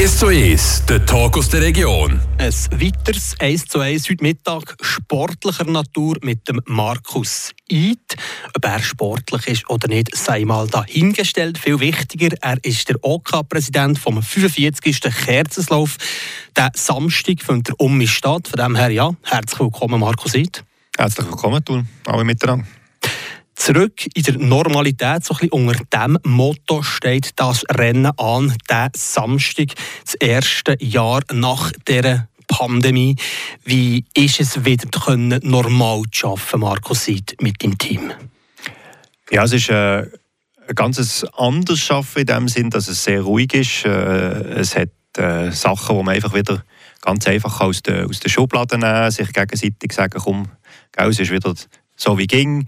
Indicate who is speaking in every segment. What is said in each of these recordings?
Speaker 1: 1 zu 1, der Talk aus der Region.
Speaker 2: Ein weiteres 1 zu 1 heute Mittag sportlicher Natur mit dem Markus Eid. Ob er sportlich ist oder nicht, sei mal dahingestellt. Viel wichtiger, er ist der OK-Präsident vom 45. Kerzenslauf. Der Samstag findet er um statt. Von dem her, ja, herzlich willkommen, Markus Eid.
Speaker 3: Herzlich willkommen, du, alle miteinander.
Speaker 2: Zurück in der Normalität, so ein bisschen unter dem Motto steht das Rennen an, der Samstag, das erste Jahr nach der Pandemie. Wie ist es wieder können, normal zu arbeiten, Markus Seid, mit dem Team?
Speaker 3: Ja, es ist äh, ein ganz anderes Arbeiten in dem Sinn, dass es sehr ruhig ist. Äh, es hat äh, Sachen, die man einfach wieder ganz einfach aus der, aus der Schublade nehmen sich gegenseitig sagen, komm, es ist wieder so wie ging.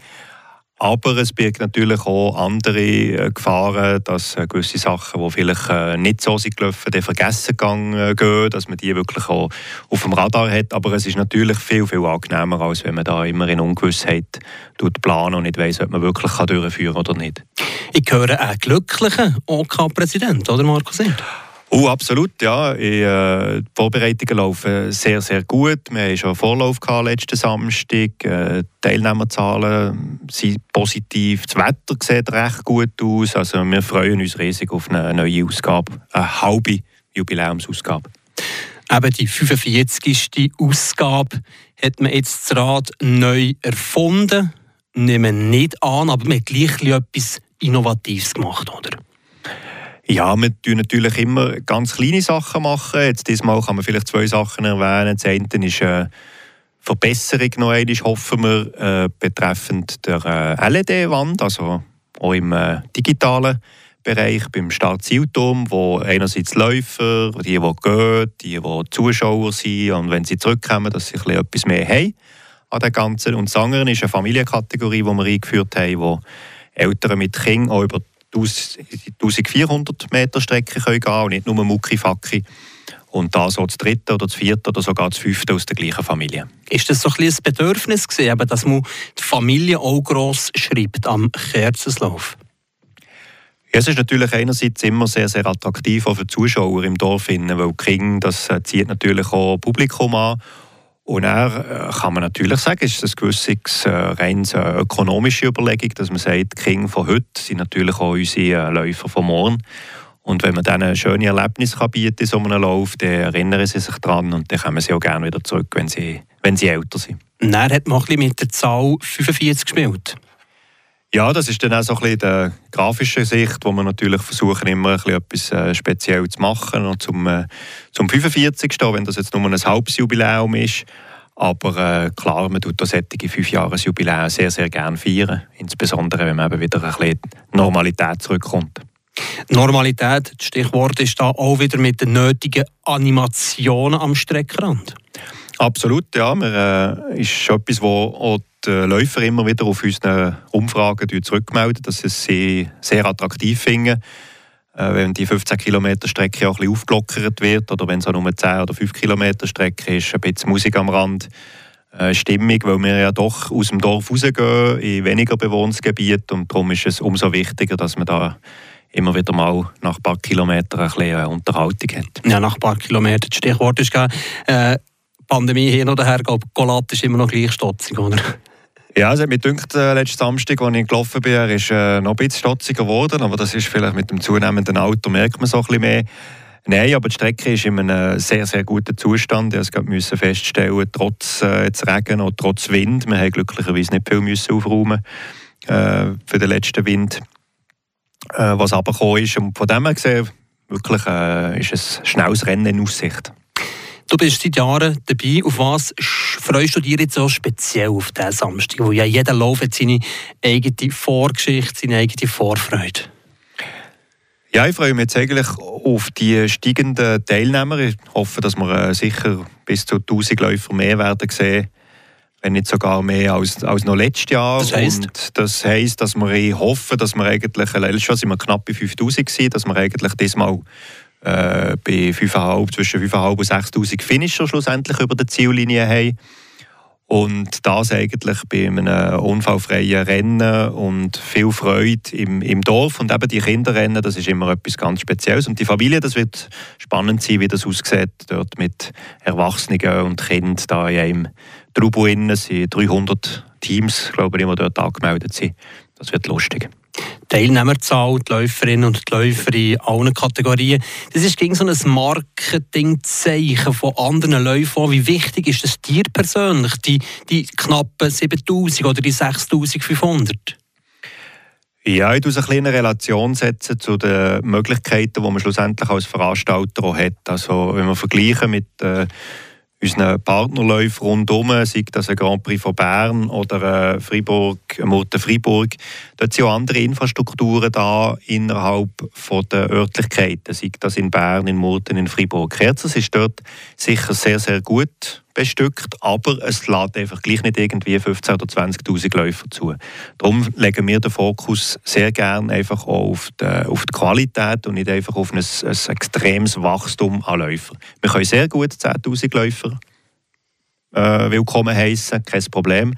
Speaker 3: Aber es birgt natürlich auch andere äh, Gefahren, dass äh, gewisse Sachen, die vielleicht äh, nicht so sind gelaufen, dann vergessen gehen, dass man die wirklich auch auf dem Radar hat. Aber es ist natürlich viel, viel angenehmer, als wenn man da immer in Ungewissheit planen und nicht weiß, ob man wirklich durchführen kann oder nicht.
Speaker 2: Ich höre einen glücklichen OK-Präsident, OK oder Markus?
Speaker 3: Oh, absolut, ja. Äh, die Vorbereitungen laufen sehr, sehr gut. Wir hatten schon einen Vorlauf letzten Samstag. Äh, die Teilnehmerzahlen sind positiv. Das Wetter sieht recht gut aus. Also wir freuen uns riesig auf eine neue Ausgabe, eine halbe Jubiläumsausgabe.
Speaker 2: Eben die 45. Ausgabe hat man jetzt das Rad neu erfunden. Nehmen nicht an, aber man hat gleich etwas Innovatives gemacht, oder?
Speaker 3: Ja, wir tun natürlich immer ganz kleine Sachen machen. Jetzt diesmal kann man vielleicht zwei Sachen erwähnen. Das eine ist eine Verbesserung noch einmal, hoffen wir, äh, betreffend der äh, LED-Wand, also auch im äh, digitalen Bereich beim Start-Zielturm, wo einerseits Läufer, die, die gehen, die, die Zuschauer sind und wenn sie zurückkommen, dass sie etwas mehr haben an dem Ganzen. Und das andere ist eine Familienkategorie, die wir eingeführt haben, wo Eltern mit Kindern auch über 1400 Meter Strecke können gehen und nicht nur Mucki-Facki. Und da so das dritte oder das vierte oder sogar das fünfte aus der gleichen Familie.
Speaker 2: Ist das so ein, ein Bedürfnis gewesen, dass man die Familie auch gross schreibt am Kerzenslauf?
Speaker 3: Ja, es ist natürlich einerseits immer sehr, sehr attraktiv auch für die Zuschauer im Dorf, weil King, das äh, zieht natürlich auch Publikum an und er äh, kann man natürlich sagen, ist das gewisse äh, rein äh, ökonomische Überlegung, dass man sagt, die Kinder von heute sind natürlich auch unsere äh, Läufer von morgen. Und wenn man denen ein schönes Erlebnis kann bieten in so einem Lauf, dann erinnern sie sich daran und dann kommen sie auch gerne wieder zurück, wenn sie, wenn sie älter sind.
Speaker 2: Er hat man ein bisschen mit der Zahl 45 gespielt.
Speaker 3: Ja, das ist dann auch so ein bisschen die grafische Sicht, wo wir natürlich versuchen, immer ein bisschen etwas äh, speziell zu machen. Und zum, äh, zum 45. wenn das jetzt nur ein halbes Jubiläum ist. Aber äh, klar, man tut das solche Fünfjahresjubiläum sehr, sehr gerne feiern. Insbesondere, wenn man eben wieder ein bisschen Normalität zurückkommt.
Speaker 2: Normalität, das Stichwort ist da auch wieder mit den nötigen Animationen am Streckenrand.
Speaker 3: Absolut, ja. Wir, äh, ist etwas, was die Läufer immer wieder auf unseren Umfragen zurückmelden, dass sie es sehr, sehr attraktiv finden. Äh, wenn die 15 Kilometer Strecke auch ein bisschen aufgelockert wird oder wenn es auch nur 10 oder 5 Kilometer Strecke ist, ein bisschen Musik am Rand, äh, Stimmung, weil wir ja doch aus dem Dorf rausgehen in weniger bewohntes und darum ist es umso wichtiger, dass man da immer wieder mal nach ein paar Kilometern ein bisschen äh, Unterhaltung hat.
Speaker 2: Ja, nach ein paar Kilometern. Das Stichwort ist äh, Pandemie hin oder her, Golat ist immer noch gleich stotzig, oder?
Speaker 3: Ja, es hat mich gedacht, äh, letzten Samstag, als ich gelaufen bin, ist äh, noch ein bisschen stotziger geworden, aber das ist vielleicht mit dem zunehmenden Auto, merkt man so ein bisschen mehr. Nein, aber die Strecke ist in einem sehr, sehr guten Zustand. Ich musste feststellen, trotz äh, Regen und trotz Wind, wir haben glücklicherweise nicht viel müssen aufräumen äh, für den letzten Wind, äh, was abgekommen ist. Und von dem her gesehen, wirklich äh, ist ein schnelles Rennen in Aussicht.
Speaker 2: Du bist seit Jahren dabei. Auf was freust du dich jetzt so speziell auf diesen Samstag? Wo ja jeder Lauf hat seine eigene Vorgeschichte, seine eigene Vorfreude.
Speaker 3: Ja, ich freue mich jetzt eigentlich auf die steigenden Teilnehmer. Ich hoffe, dass wir äh, sicher bis zu 1000 Läufer mehr werden sehen, wenn nicht sogar mehr als, als noch letztes Jahr.
Speaker 2: Das heisst?
Speaker 3: Und das heisst, dass wir hoffen, dass wir eigentlich, letztes Jahr sind wir knapp bei 5000 gewesen, dass wir eigentlich diesmal äh, bei 5,5, zwischen 5.500 und 6.000 Finisher schlussendlich über der Ziellinie haben. Und das eigentlich bei einem unfallfreien Rennen und viel Freude im, im Dorf. Und eben die Kinderrennen, das ist immer etwas ganz Spezielles. Und die Familie, das wird spannend sein, wie das aussieht, dort mit Erwachsenen und Kindern da in einem Trubel sind 300 Teams, glaube ich, die dort angemeldet sind. Das wird lustig.
Speaker 2: Teilnehmerzahl, die Läuferinnen und die Läufer in allen Kategorien. Das ist gegen so ein Marketingzeichen von anderen Läufern. Wie wichtig ist das dir persönlich, die, die knappen 7000 oder die 6500?
Speaker 3: Ja, ich muss eine Relation setzen zu den Möglichkeiten, die man schlussendlich als Veranstalter auch hat. Also wenn wir vergleichen mit äh, unseren Partnerläufen rundherum, sei das ein Grand Prix von Bern oder Fribourg, Murten Fribourg, dort sind auch andere Infrastrukturen da innerhalb der Örtlichkeiten, sei das in Bern, in Murten, in Fribourg. Kerzers ist dort sicher sehr, sehr gut bestückt, aber es lädt einfach gleich nicht irgendwie 15.000 oder 20.000 Läufer zu. Darum legen wir den Fokus sehr gerne einfach auf die, auf die Qualität und nicht einfach auf ein, ein extremes Wachstum an Läufern. Wir können sehr gut 10.000 Läufer äh, willkommen heißen, kein Problem.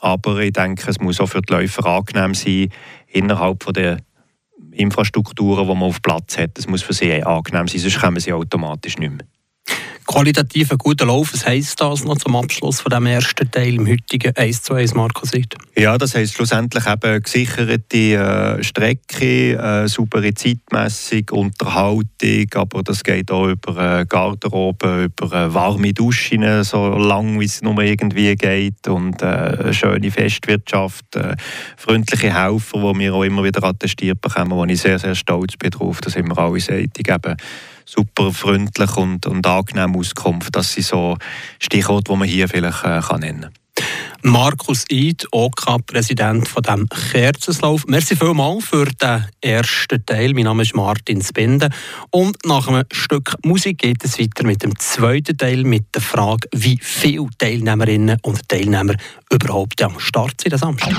Speaker 3: Aber ich denke, es muss auch für die Läufer angenehm sein, innerhalb von der Infrastrukturen, die man auf Platz hat. Es muss für sie angenehm sein, sonst kommen sie automatisch nicht mehr
Speaker 2: qualitativ ein guter Lauf. Was heisst das noch zum Abschluss von dem ersten Teil im heutigen 1 zu 1 Marco-Seite?
Speaker 3: Ja, das heisst schlussendlich eben gesicherte äh, Strecke, äh, saubere Zeitmessung, Unterhaltung, aber das geht auch über äh, Garderobe, über äh, warme Duschen, so lang wie es nur irgendwie geht und äh, schöne Festwirtschaft, äh, freundliche Helfer, die wir auch immer wieder attestiert bekommen, wo ich sehr, sehr stolz bin drauf, dass immer alle seitig eben super freundlich und, und angenehm Auskunft. Das sind so Stichworte, die man hier vielleicht äh, kann nennen kann.
Speaker 2: Markus Eid, OK-Präsident von dem Kerzenslauf. Merci vielmals für den ersten Teil. Mein Name ist Martin Spinde. Und nach einem Stück Musik geht es weiter mit dem zweiten Teil mit der Frage, wie viele Teilnehmerinnen und Teilnehmer überhaupt am Start sind am Samstag.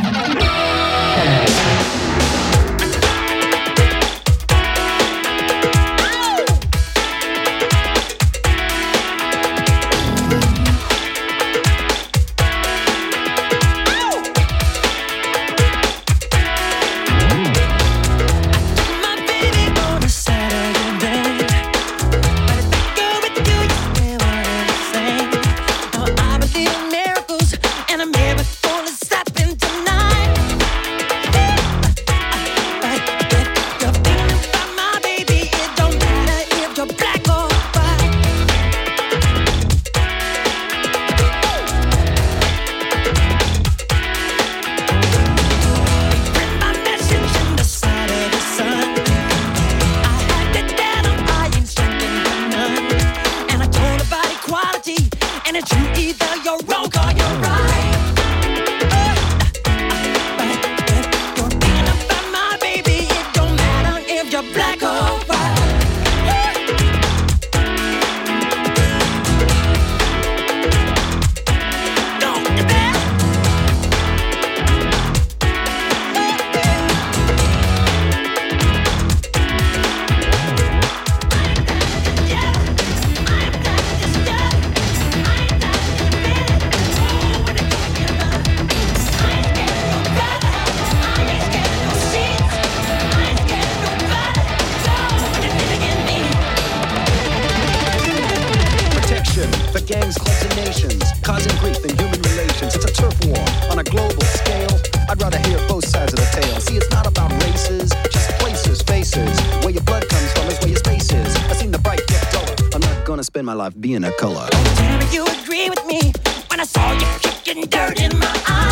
Speaker 4: Being a color.
Speaker 5: Tell you agree with me when I saw you kicking dirt in my.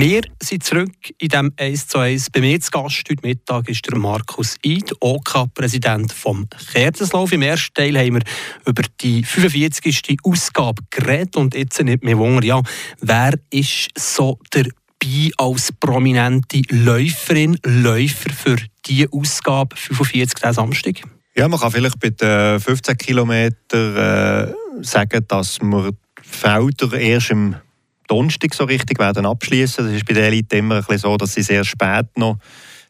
Speaker 2: Wir sind zurück in dem 1 zu 1. Bei mir zu Gast heute Mittag ist der Markus Eid, OK-Präsident vom Kerzenslauf. Im ersten Teil haben wir über die 45. Ausgabe geredet und jetzt nicht mehr Wunder, ja, wer ist so dabei als prominente Läuferin, Läufer für diese Ausgabe 45. diesen Samstag?
Speaker 3: Ja, man kann vielleicht bei den 15 Kilometern äh, sagen, dass wir die Felder erst im Donnerstag so richtig werden abschließen. Das ist bei der Elite immer ein bisschen so, dass sie sehr spät noch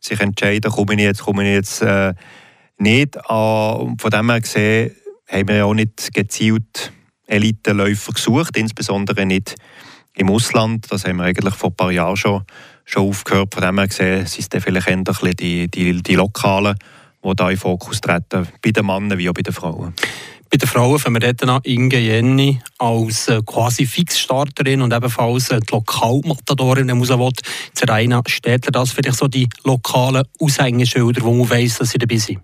Speaker 3: sich entscheiden, komme ich jetzt, komme ich jetzt äh, nicht. Äh, und von dem her gesehen haben wir ja auch nicht gezielt Elitenläufer gesucht, insbesondere nicht im Ausland. Das haben wir eigentlich vor ein paar Jahren schon, schon aufgehört. Von dem her gesehen sind es dann vielleicht eher ein bisschen die, die, die Lokalen, die da in Fokus treten, bei den Männern wie auch bei den Frauen.
Speaker 2: Bei den Frauen fangen wir dort an Inge Jenny als äh, quasi Fixstarterin und ebenfalls äh, die Lokalmatadorin, wenn man so will. Zeraina Städtler, das vielleicht so die lokalen Aushängeschilder, wo man weiss, dass sie dabei sind.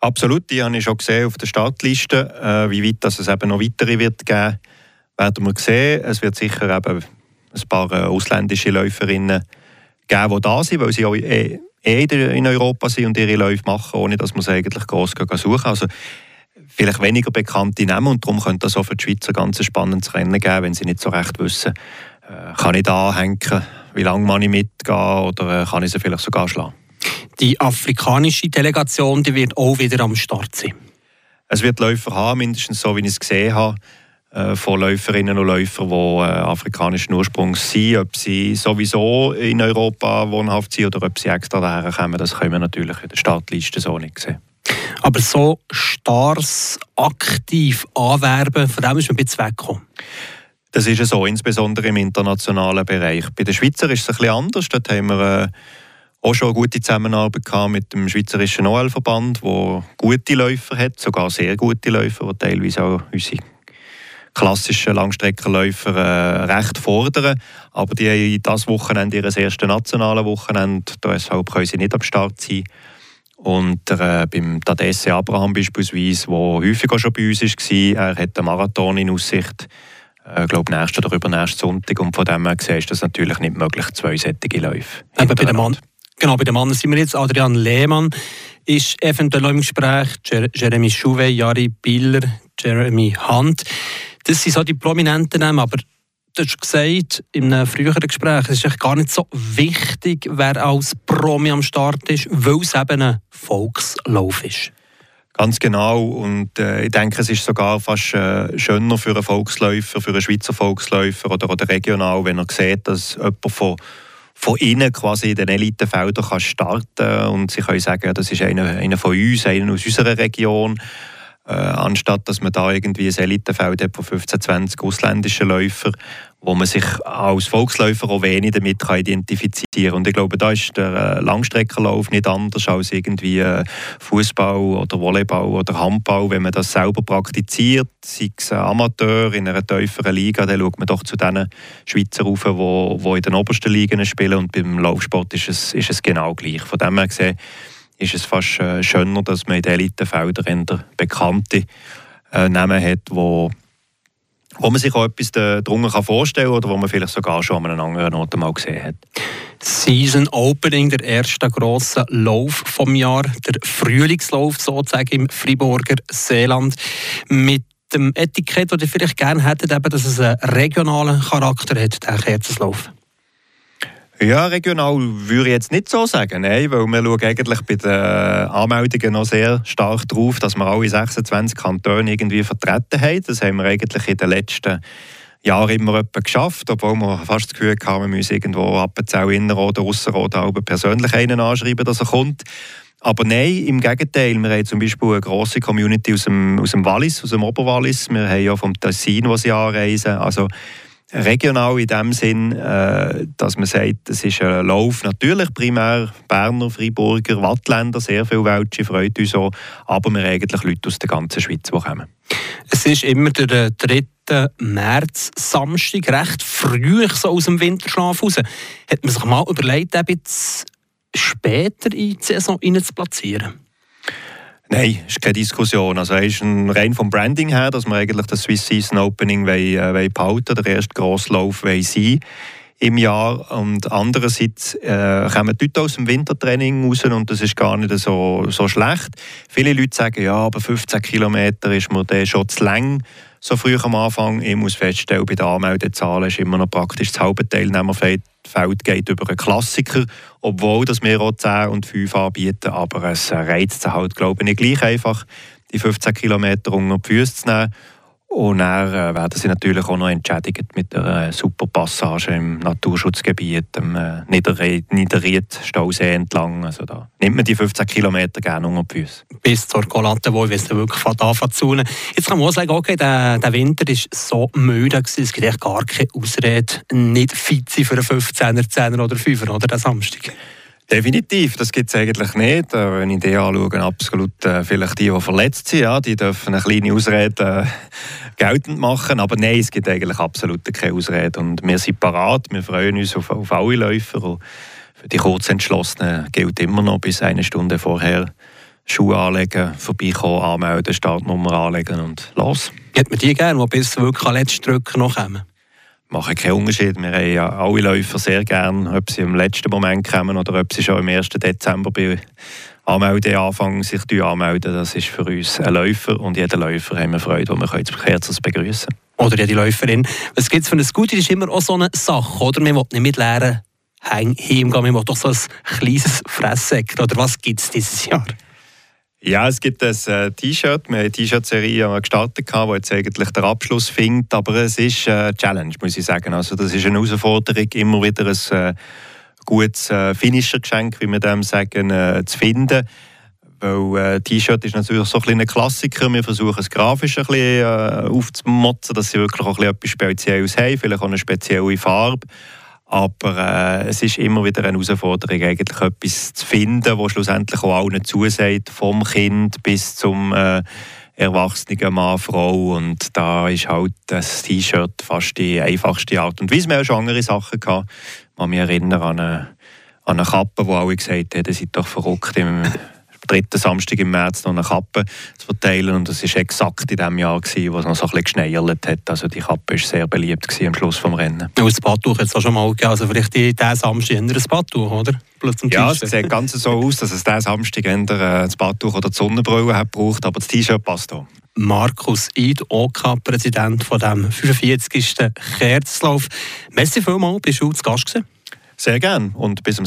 Speaker 3: Absolut, die habe ich schon gesehen auf der Startliste. Äh, wie weit dass es eben noch weitere wird geben, werden wir sehen. Es wird sicher eben ein paar ausländische Läuferinnen geben, die da sind, weil sie auch eh, eh in Europa sind und ihre Läufe machen, ohne dass man sie eigentlich gross suchen Also vielleicht weniger bekannte Namen und darum könnte das auch für die Schweizer ganz ein spannendes Rennen geben, wenn sie nicht so recht wissen, äh, kann ich da anhängen, wie lange kann ich mitgehen oder äh, kann ich sie vielleicht sogar schlagen.
Speaker 2: Die afrikanische Delegation die wird auch wieder am Start sein.
Speaker 3: Es wird Läufer haben, mindestens so, wie ich es gesehen habe, äh, von Läuferinnen und Läufern, die äh, afrikanischen Ursprungs sind. Ob sie sowieso in Europa wohnhaft sind oder ob sie extra daher kommen, das können wir natürlich in der Startliste so nicht sehen.
Speaker 2: Aber so stars aktiv anwerben, von dem ist man ein bisschen weggekommen.
Speaker 3: Das ist so, insbesondere im internationalen Bereich. Bei den Schweizer ist es ein bisschen anders. Dort haben wir äh, auch schon eine gute Zusammenarbeit mit dem Schweizerischen OL-Verband, der gute Läufer hat, sogar sehr gute Läufer, die teilweise auch unsere klassischen Langstreckenläufer äh, recht fordern. Aber die haben dieses Wochenende ihr erstes nationales Wochenende. Deshalb können sie nicht am Start sein. Und äh, beim Tadesse Abraham beispielsweise, der häufig auch schon bei uns war, er hat einen Marathon in Aussicht. Ich äh, glaube, nächsten oder übernächsten Sonntag. Und von dem her gesehen ist das natürlich nicht möglich, zwei sättige Läufe.
Speaker 2: Eben bei dem Mann. Genau, bei den Männern sind wir jetzt. Adrian Lehmann ist eventuell im Gespräch. Jer Jeremy Chouvet, Jari Biller, Jeremy Hunt. Das sind so die prominenten Namen, aber du hast gesagt in einem früheren Gespräch, es ist gar nicht so wichtig, wer als Promi am Start ist, weil es eben ein Volkslauf ist.
Speaker 3: Ganz genau. Und äh, ich denke, es ist sogar fast äh, schöner für einen Volksläufer, für einen Schweizer Volksläufer oder, oder regional, wenn er sieht, dass jemand von, von innen quasi in den Elitefeldern kann starten und sie können sagen, das ist einer, einer von uns, einer aus unserer Region. Äh, anstatt dass man da irgendwie ein Elitefeld hat von 15, 20 ausländischen Läufern, wo man sich als Volksläufer auch wenig damit kann identifizieren kann. Und ich glaube, da ist der äh, Langstreckenlauf nicht anders als irgendwie äh, Fußball oder Volleyball oder Handball. Wenn man das selber praktiziert, sei es ein Amateur in einer tieferen Liga, dann schaut man doch zu den Schweizer rauf, die in den obersten Ligen spielen. Und beim Laufsport ist es, ist es genau gleich. Von dem her gesehen, ist es fast äh, schöner, dass man in den Elitenfeldern bekannte äh, Namen hat, wo, wo man sich auch etwas darunter vorstellen kann oder wo man vielleicht sogar schon an einem anderen Ort mal gesehen hat.
Speaker 2: Season Opening, der erste grosse Lauf vom Jahr, der Frühlingslauf sozusagen im Friburger Seeland mit dem Etikett, das ihr vielleicht gerne hättet, eben, dass es einen regionalen Charakter hat, der Kerzenslauf.
Speaker 3: Ja, regional würde ich jetzt nicht so sagen, nein, weil wir schauen eigentlich bei den Anmeldungen noch sehr stark darauf, dass wir alle 26 Kantone irgendwie vertreten haben. Das haben wir eigentlich in den letzten Jahren immer etwa geschafft, obwohl wir fast das Gefühl haben, wir müssen irgendwo Appenzell, Innerrhoden, Ausserrhoden persönlich einen anschreiben, dass er kommt. Aber nein, im Gegenteil. Wir haben zum Beispiel eine grosse Community aus dem, aus dem Wallis, aus dem Oberwallis. Wir haben ja vom Tessin, wo sie anreisen. Also regional in dem Sinn, äh, dass man sagt, es ist ein Lauf natürlich primär Berner, Freiburger, Wattländer, sehr viele Welche freut uns auch, aber wir haben eigentlich Leute aus der ganzen Schweiz, die kommen.
Speaker 2: Es ist immer der 3. März, Samstag, recht früh so aus dem Winterschlaf raus. Hat man sich mal überlegt, bisschen später in die Saison zu platzieren?
Speaker 3: Nein, ist keine Diskussion. Also ist ein rein vom Branding her, dass wir eigentlich das Swiss Season Opening wollen, äh, wollen behalten, der erste Grosslauf wollen sein. Im Jahr. Und andererseits äh, kommen die Leute aus dem Wintertraining raus und das ist gar nicht so, so schlecht. Viele Leute sagen, ja, aber 15 Kilometer ist mir der schon zu lang so früh am Anfang. Ich muss feststellen, bei den Anmeldezahlen ist immer noch praktisch das halbe Teilnehmerfeld geht über einen Klassiker, obwohl dass wir auch 10 und 5 anbieten, aber es reizt halt, glaube ich, gleich einfach, die 15 Kilometer unter die Füße zu nehmen. Und dann äh, werden sie natürlich auch noch entschädigt mit einer super Passage im Naturschutzgebiet, am äh, Niederried-Stausee entlang. Also da nimmt man die 15 Kilometer gerne unter die Füße.
Speaker 2: Bis zur Kolante, wo es wirklich anfangen zu Jetzt kann man auch sagen, okay, der, der Winter war so müde, es gibt echt gar keine Ausrede, nicht fit für einen 15er, 10er oder 5er, oder, den Samstag.
Speaker 3: Definitiv, das gibt es eigentlich nicht. Äh, wenn ich die anschaue, absolut äh, vielleicht die, die verletzt sind, ja, die dürfen eine kleine Ausrede äh, geltend machen. Aber nein, es gibt eigentlich absolut keine Ausrede. Und wir sind parat, wir freuen uns auf, auf alle Läufer. Und für die Kurzentschlossenen gilt immer noch bis eine Stunde vorher Schuhe anlegen, vorbeikommen, anmelden, Startnummer anlegen und los.
Speaker 2: Hat man die gerne, die bis wirklich an letzten Drücken noch kommen?
Speaker 3: Machen keinen Unterschied. Wir haben ja alle Läufer sehr gern, ob sie im letzten Moment kommen oder ob sie schon im 1. Dezember bei Anmeldeanfang sich anmelden. Das ist für uns ein Läufer und jeder Läufer haben wir Freude, wo wir herzlich begrüßen
Speaker 2: Oder jede Läuferin. Was gibt es für ein Scooter? Das ist immer auch so eine Sache, oder? Man will nicht mit leeren Hängen heimgehen, man will doch so ein kleines Fresssäckchen. Oder was gibt es dieses Jahr?
Speaker 3: Ja, es gibt ein äh, T-Shirt. Wir haben eine T-Shirt-Serie gestartet, die jetzt eigentlich den Abschluss findet. Aber es ist eine Challenge, muss ich sagen. Also das ist eine Herausforderung, immer wieder ein äh, gutes äh, Finisher-Geschenk, wie wir dem sagen, äh, zu finden. Weil äh, T-Shirt ist natürlich so ein, ein Klassiker. Wir versuchen es grafisch ein bisschen äh, aufzumotzen, dass sie wirklich auch ein bisschen etwas Spezielles haben, vielleicht auch eine spezielle Farbe. Aber äh, es ist immer wieder eine Herausforderung, eigentlich etwas zu finden, was schlussendlich auch allen zusagt, vom Kind bis zum äh, erwachsenen Mann, Frau. Und da ist halt das T-Shirt fast die einfachste Art und Weise. Wir haben schon andere Sachen gehabt. Kann mich erinnern an eine, an eine Kappe, wo alle gesagt haben, ihr seid doch verrückt im dritten Samstag im März noch eine Kappe zu verteilen. Und das war exakt in dem Jahr, gewesen, wo es noch so ein bisschen geschneiert hat. Also die Kappe war sehr beliebt gewesen am Schluss des Rennens.
Speaker 2: Und das Badtuch hat es auch schon mal gegeben. Also vielleicht diesen Samstag ein Badtuch, oder?
Speaker 3: Ja, es sieht ganz so aus, dass es diesen Samstag eher äh, das Badtuch oder die Sonnenbrille hat gebraucht, aber das T-Shirt passt auch.
Speaker 2: Markus Eid, OK-Präsident von dem 45. Kerzlauf. Merci vielmals, bist du zu Gast gewesen.
Speaker 3: Sehr gerne und bis zum